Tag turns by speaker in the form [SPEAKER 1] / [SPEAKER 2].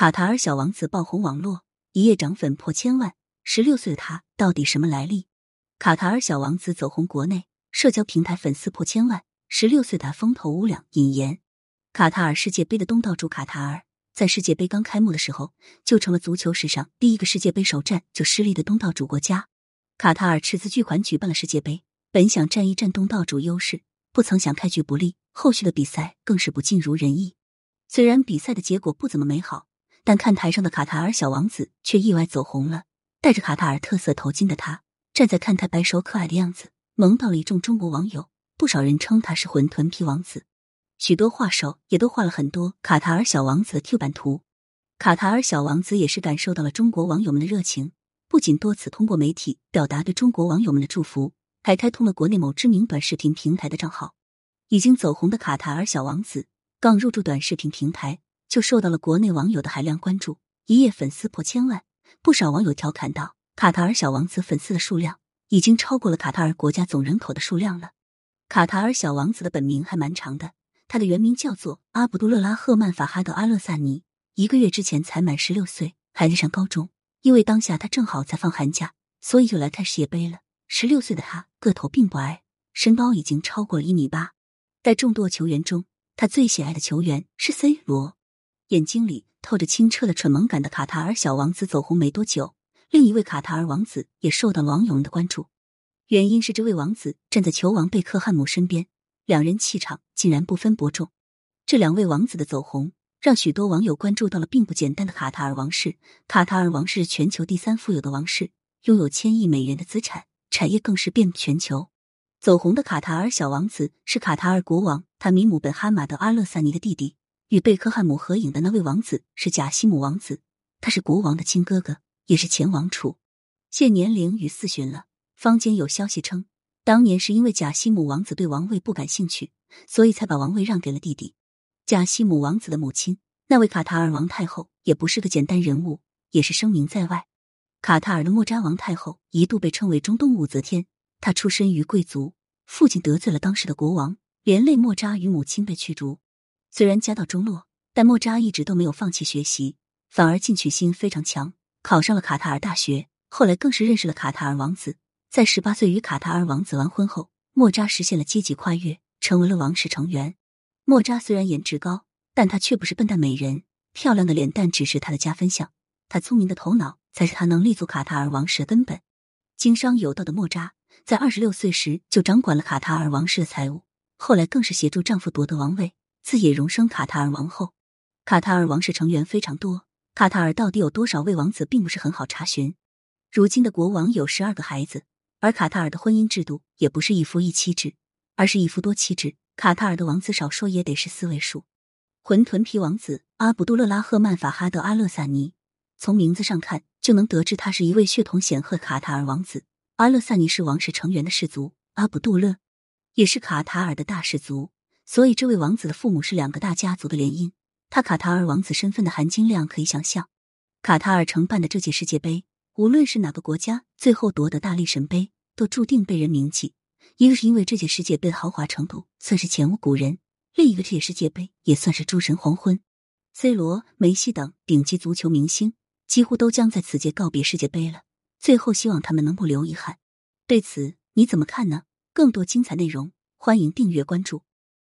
[SPEAKER 1] 卡塔尔小王子爆红网络，一夜涨粉破千万。十六岁的他到底什么来历？卡塔尔小王子走红国内，社交平台粉丝破千万。十六岁的风头无两。引言：卡塔尔世界杯的东道主卡塔尔，在世界杯刚开幕的时候，就成了足球史上第一个世界杯首战就失利的东道主国家。卡塔尔斥资巨款举办了世界杯，本想占一占东道主优势，不曾想开局不利，后续的比赛更是不尽如人意。虽然比赛的结果不怎么美好，但看台上的卡塔尔小王子却意外走红了。戴着卡塔尔特色头巾的他，站在看台摆手可爱的样子，萌到了一众中国网友。不少人称他是“馄饨皮王子”，许多画手也都画了很多卡塔尔小王子的 Q 版图。卡塔尔小王子也是感受到了中国网友们的热情，不仅多次通过媒体表达对中国网友们的祝福，还开通了国内某知名短视频平台的账号。已经走红的卡塔尔小王子刚入驻短视频平台，就受到了国内网友的海量关注，一夜粉丝破千万。不少网友调侃道：“卡塔尔小王子粉丝的数量已经超过了卡塔尔国家总人口的数量了。”卡塔尔小王子的本名还蛮长的，他的原名叫做阿卜杜勒拉赫曼法哈德阿勒萨尼。一个月之前才满十六岁，还在上高中。因为当下他正好在放寒假，所以就来看世界杯了。十六岁的他个头并不矮，身高已经超过了一米八。在众多球员中，他最喜爱的球员是 C 罗。眼睛里透着清澈的蠢萌感的卡塔尔小王子走红没多久，另一位卡塔尔王子也受到了网友们的关注。原因是这位王子站在球王贝克汉姆身边，两人气场竟然不分伯仲。这两位王子的走红，让许多网友关注到了并不简单的卡塔尔王室。卡塔尔王室全球第三富有的王室，拥有千亿美元的资产，产业更是遍布全球。走红的卡塔尔小王子是卡塔尔国王塔米姆本哈马德阿勒萨尼的弟弟。与贝克汉姆合影的那位王子是贾西姆王子，他是国王的亲哥哥，也是前王储。现年龄逾四旬了。坊间有消息称，当年是因为贾西姆王子对王位不感兴趣，所以才把王位让给了弟弟。贾西姆王子的母亲，那位卡塔尔王太后，也不是个简单人物，也是声名在外。卡塔尔的莫扎王太后一度被称为中东武则天，她出身于贵族，父亲得罪了当时的国王，连累莫扎与母亲被驱逐。虽然家道中落，但莫扎一直都没有放弃学习，反而进取心非常强，考上了卡塔尔大学。后来更是认识了卡塔尔王子，在十八岁与卡塔尔王子完婚后，莫扎实现了阶级跨越，成为了王室成员。莫扎虽然颜值高，但他却不是笨蛋美人，漂亮的脸蛋只是他的加分项，他聪明的头脑才是他能立足卡塔尔王室的根本。经商有道的莫扎，在二十六岁时就掌管了卡塔尔王室的财务，后来更是协助丈夫夺得王位。自也荣升卡塔尔王后。卡塔尔王室成员非常多，卡塔尔到底有多少位王子，并不是很好查询。如今的国王有十二个孩子，而卡塔尔的婚姻制度也不是一夫一妻制，而是一夫多妻制。卡塔尔的王子少说也得是四位数。馄饨皮王子阿卜杜勒拉赫曼法哈德阿勒萨尼，从名字上看就能得知他是一位血统显赫卡塔尔王子。阿勒萨尼是王室成员的氏族，阿卜杜勒也是卡塔尔的大氏族。所以，这位王子的父母是两个大家族的联姻，他卡塔尔王子身份的含金量可以想象。卡塔尔承办的这届世界杯，无论是哪个国家最后夺得大力神杯，都注定被人铭记。一个是因为这届世界杯豪华程度算是前无古人，另一个这届世界杯也算是诸神黄昏。C 罗、梅西等顶级足球明星几乎都将在此届告别世界杯了。最后，希望他们能不留遗憾。对此你怎么看呢？更多精彩内容，欢迎订阅关注。